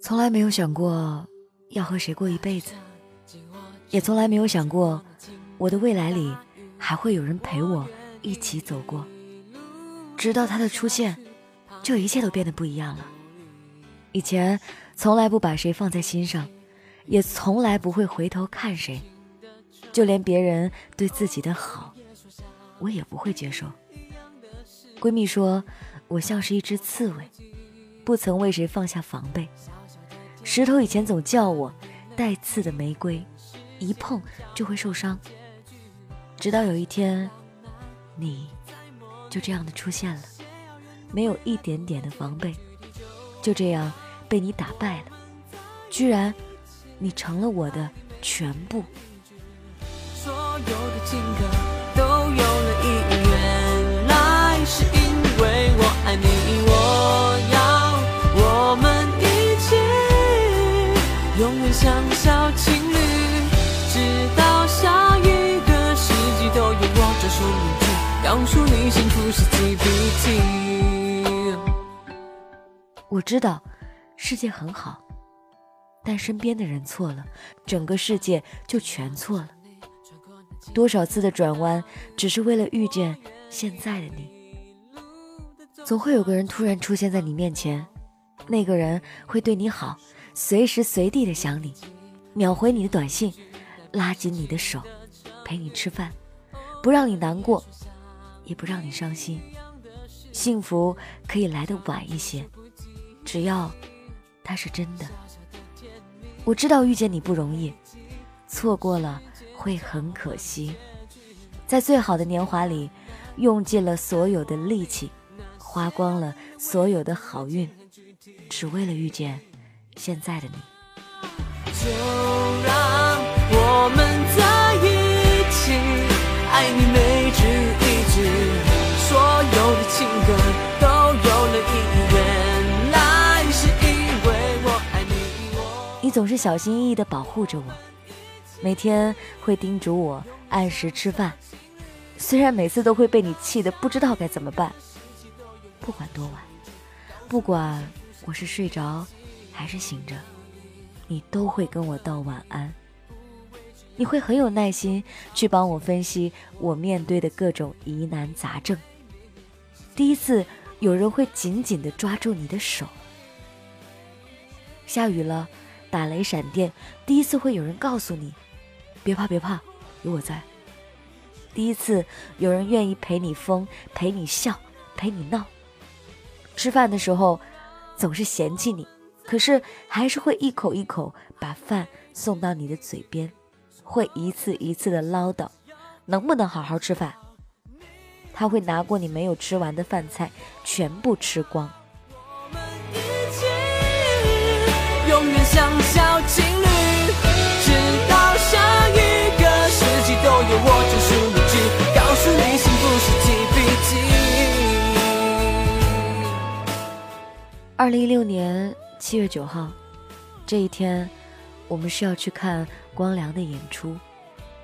从来没有想过要和谁过一辈子，也从来没有想过我的未来里还会有人陪我一起走过。直到他的出现，就一切都变得不一样了。以前从来不把谁放在心上，也从来不会回头看谁，就连别人对自己的好，我也不会接受。闺蜜说我像是一只刺猬，不曾为谁放下防备。石头以前总叫我带刺的玫瑰，一碰就会受伤。直到有一天，你就这样的出现了，没有一点点的防备，就这样被你打败了。居然，你成了我的全部。所有的情歌有我专属名句，告诉你幸福是 GPT。我知道世界很好，但身边的人错了，整个世界就全错了。多少次的转弯，只是为了遇见现在的你。总会有个人突然出现在你面前，那个人会对你好。随时随地的想你，秒回你的短信，拉紧你的手，陪你吃饭，不让你难过，也不让你伤心。幸福可以来的晚一些，只要它是真的。我知道遇见你不容易，错过了会很可惜。在最好的年华里，用尽了所有的力气，花光了所有的好运，只为了遇见。现在的你，就让爱你每句一句，所有的情歌都有了意义。原来是因为我爱你，我你总是小心翼翼的保护着我，每天会叮嘱我按时吃饭，虽然每次都会被你气得不知道该怎么办。不管多晚，不管我是睡着。还是醒着，你都会跟我道晚安。你会很有耐心去帮我分析我面对的各种疑难杂症。第一次有人会紧紧地抓住你的手。下雨了，打雷闪电，第一次会有人告诉你，别怕别怕，有我在。第一次有人愿意陪你疯，陪你笑，陪你闹。吃饭的时候，总是嫌弃你。可是还是会一口一口把饭送到你的嘴边，会一次一次的唠叨，能不能好好吃饭？他会拿过你没有吃完的饭菜，全部吃光。永远像小情侣，直到下一个世纪都有我专属一句，告诉你幸福是 T B T。二零一六年。七月九号，这一天，我们是要去看光良的演出。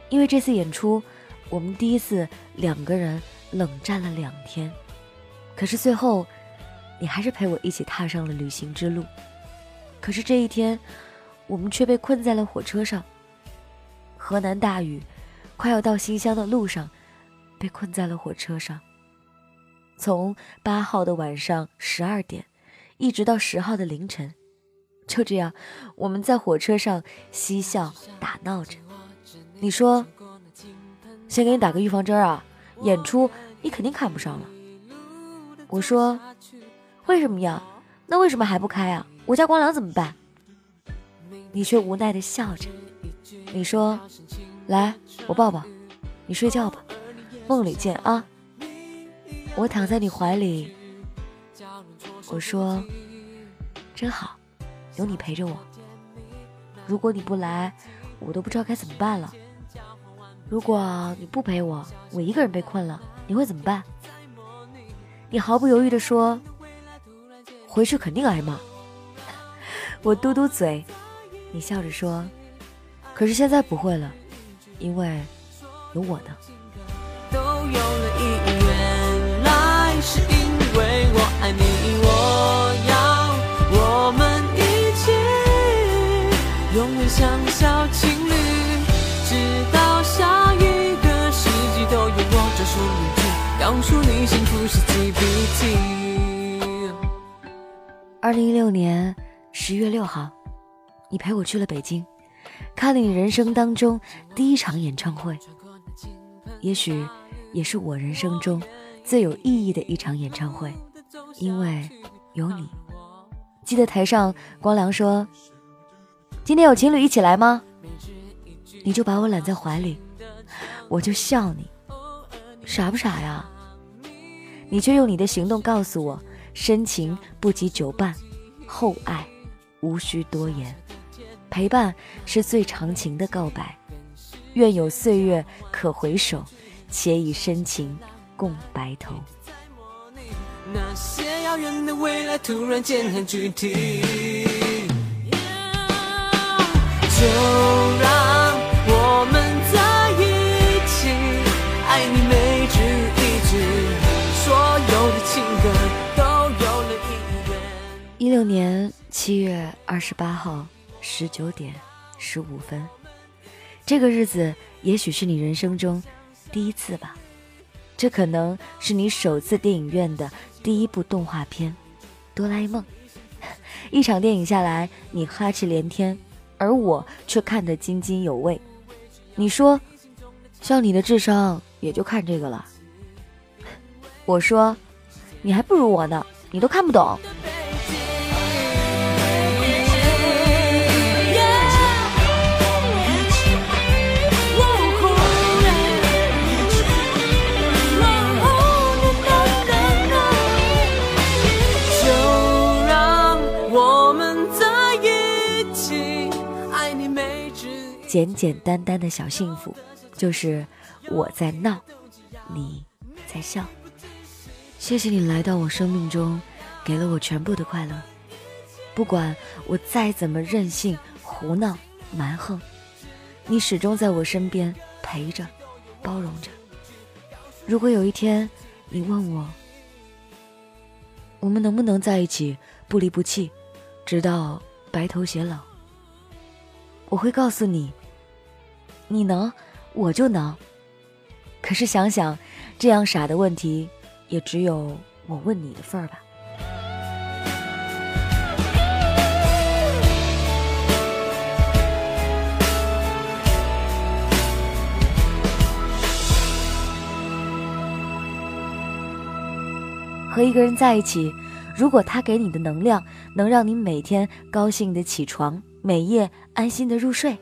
因为这次演出，我们第一次两个人冷战了两天。可是最后，你还是陪我一起踏上了旅行之路。可是这一天，我们却被困在了火车上。河南大雨，快要到新乡的路上，被困在了火车上。从八号的晚上十二点。一直到十号的凌晨，就这样，我们在火车上嬉笑打闹着。你说，先给你打个预防针啊，演出你肯定看不上了。我说，为什么呀？那为什么还不开啊？我家光良怎么办？你却无奈的笑着。你说，来，我抱抱，你睡觉吧，梦里见啊。我躺在你怀里。我说：“真好，有你陪着我。如果你不来，我都不知道该怎么办了。如果你不陪我，我一个人被困了，你会怎么办？”你毫不犹豫地说：“回去肯定挨骂。”我嘟嘟嘴，你笑着说：“可是现在不会了，因为有我呢。”永远像小情侣直到下一个世纪都勇往着当初你。幸福是记笔记二零一六年十月六号你陪我去了北京看了你人生当中第一场演唱会。也许也是我人生中最有意义的一场演唱会因为有你。记得台上光良说今天有情侣一起来吗？”你就把我揽在怀里，我就笑你，傻不傻呀？你却用你的行动告诉我：深情不及久伴，厚爱无需多言，陪伴是最长情的告白。愿有岁月可回首，且以深情共白头。那些遥远的未来突然间很具体，一六年七月二十八号十九点十五分，这个日子也许是你人生中第一次吧。这可能是你首次电影院的第一部动画片《哆啦 A 梦》。一场电影下来，你哈气连天，而我却看得津津有味。你说，像你的智商也就看这个了。我说，你还不如我呢，你都看不懂。简简单单的小幸福，就是我在闹，你在笑。谢谢你来到我生命中，给了我全部的快乐。不管我再怎么任性、胡闹、蛮横，你始终在我身边陪着、包容着。如果有一天你问我，我们能不能在一起，不离不弃，直到白头偕老，我会告诉你。你能，我就能。可是想想，这样傻的问题，也只有我问你的份儿吧。和一个人在一起，如果他给你的能量能让你每天高兴的起床，每夜安心的入睡。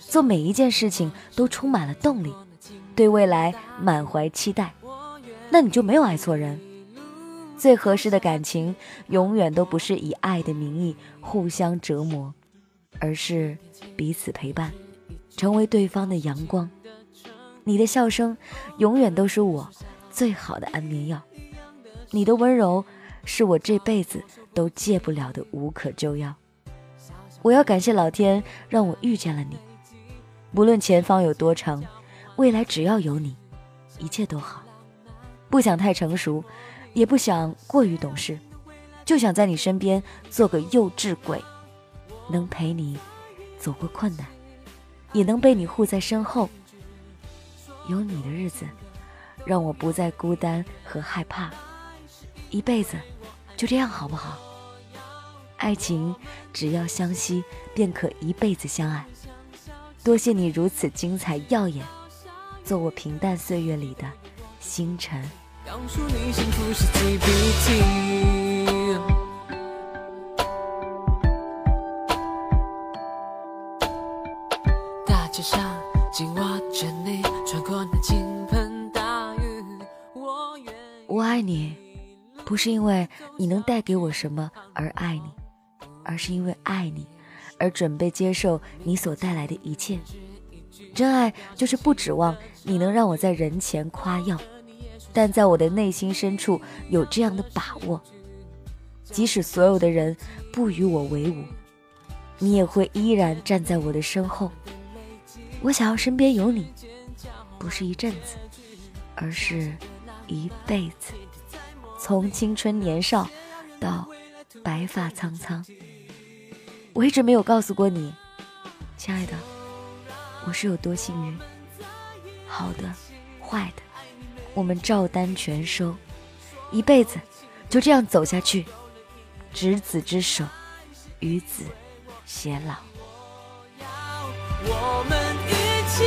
做每一件事情都充满了动力，对未来满怀期待，那你就没有爱错人。最合适的感情永远都不是以爱的名义互相折磨，而是彼此陪伴，成为对方的阳光。你的笑声永远都是我最好的安眠药，你的温柔是我这辈子都戒不了的无可救药。我要感谢老天让我遇见了你。无论前方有多长，未来只要有你，一切都好。不想太成熟，也不想过于懂事，就想在你身边做个幼稚鬼，能陪你走过困难，也能被你护在身后。有你的日子，让我不再孤单和害怕。一辈子就这样好不好？爱情只要相惜，便可一辈子相爱。多谢你如此精彩耀眼，做我平淡岁月里的星辰。我爱你，不是因为你能带给我什么而爱你，而是因为爱你。而准备接受你所带来的一切，真爱就是不指望你能让我在人前夸耀，但在我的内心深处有这样的把握，即使所有的人不与我为伍，你也会依然站在我的身后。我想要身边有你，不是一阵子，而是一辈子，从青春年少到白发苍苍。我一直没有告诉过你，亲爱的，我是有多幸运，好的、坏的、我们照单全收，一辈子就这样走下去，执子之手，与子偕老。我们一起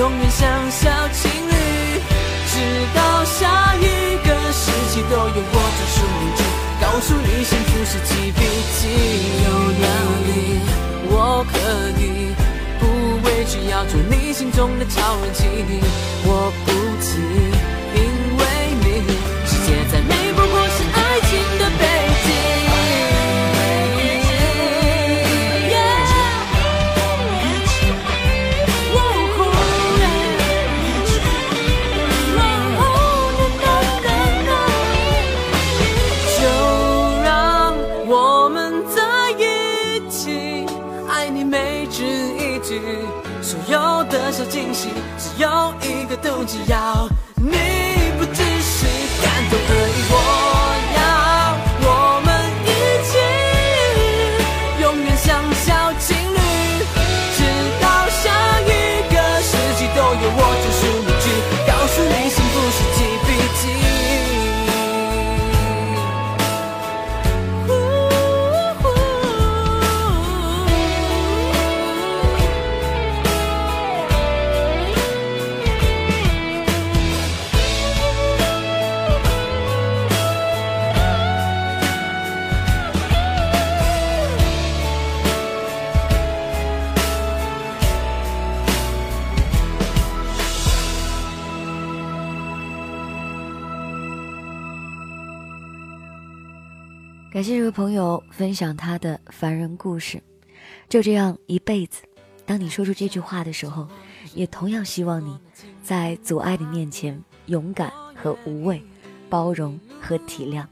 永远像小情侣，直到下一个世纪都有我专属名句，告诉你幸福是几笔几。有能力，我可以不委屈，要做你心中的超人气，我不急，所有的小惊喜，只有一个动机，要感谢这位朋友分享他的凡人故事。就这样一辈子，当你说出这句话的时候，也同样希望你在阻碍的面前勇敢和无畏，包容和体谅。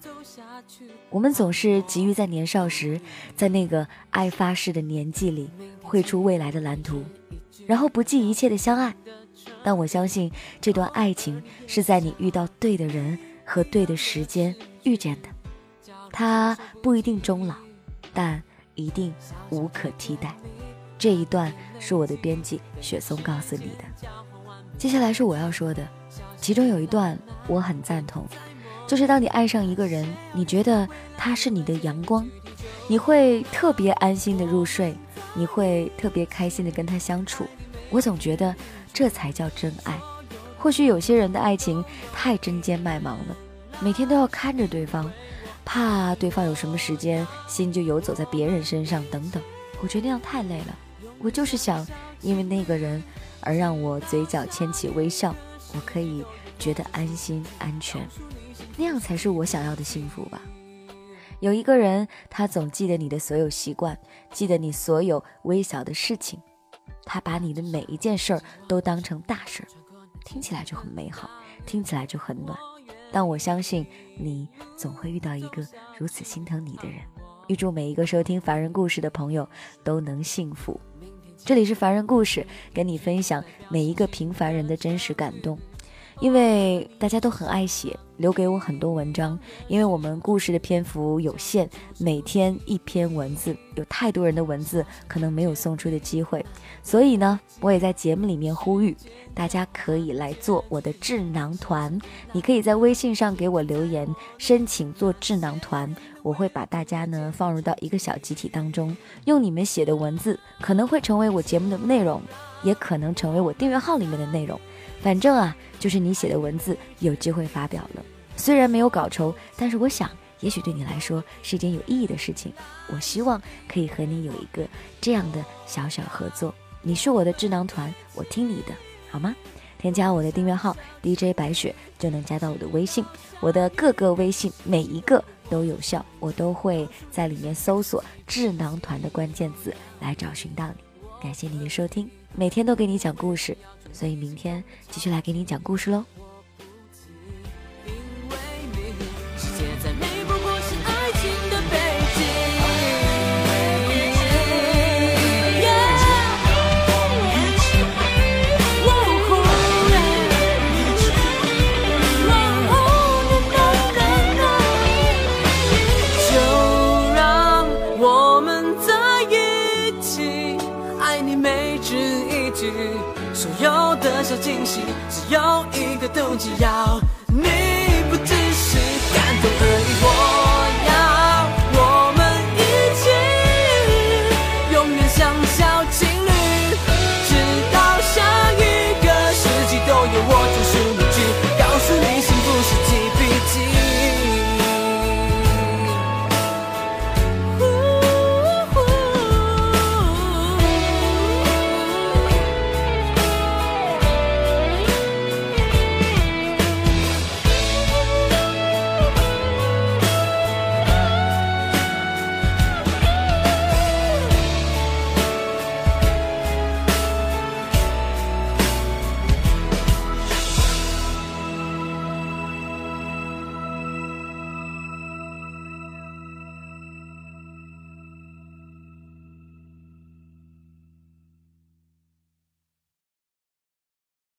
我们总是急于在年少时，在那个爱发誓的年纪里绘出未来的蓝图，然后不计一切的相爱。但我相信，这段爱情是在你遇到对的人和对的时间遇见的。他不一定终老，但一定无可替代。这一段是我的编辑雪松告诉你的。接下来是我要说的，其中有一段我很赞同，就是当你爱上一个人，你觉得他是你的阳光，你会特别安心的入睡，你会特别开心的跟他相处。我总觉得这才叫真爱。或许有些人的爱情太针尖麦芒了，每天都要看着对方。怕对方有什么时间，心就游走在别人身上，等等。我觉得那样太累了。我就是想，因为那个人而让我嘴角牵起微笑，我可以觉得安心安全，那样才是我想要的幸福吧。有一个人，他总记得你的所有习惯，记得你所有微小的事情，他把你的每一件事儿都当成大事儿，听起来就很美好，听起来就很暖。但我相信你总会遇到一个如此心疼你的人。预祝每一个收听凡人故事的朋友都能幸福。这里是凡人故事，跟你分享每一个平凡人的真实感动。因为大家都很爱写，留给我很多文章。因为我们故事的篇幅有限，每天一篇文字，有太多人的文字可能没有送出的机会，所以呢，我也在节目里面呼吁，大家可以来做我的智囊团。你可以在微信上给我留言，申请做智囊团，我会把大家呢放入到一个小集体当中，用你们写的文字，可能会成为我节目的内容，也可能成为我订阅号里面的内容。反正啊，就是你写的文字有机会发表了，虽然没有稿酬，但是我想，也许对你来说是一件有意义的事情。我希望可以和你有一个这样的小小合作。你是我的智囊团，我听你的，好吗？添加我的订阅号 DJ 白雪就能加到我的微信，我的各个微信每一个都有效，我都会在里面搜索“智囊团”的关键字来找寻到你。感谢你的收听，每天都给你讲故事。所以明天继续来给你讲故事喽。小惊喜，只有一个动机，要你不只是感动而已。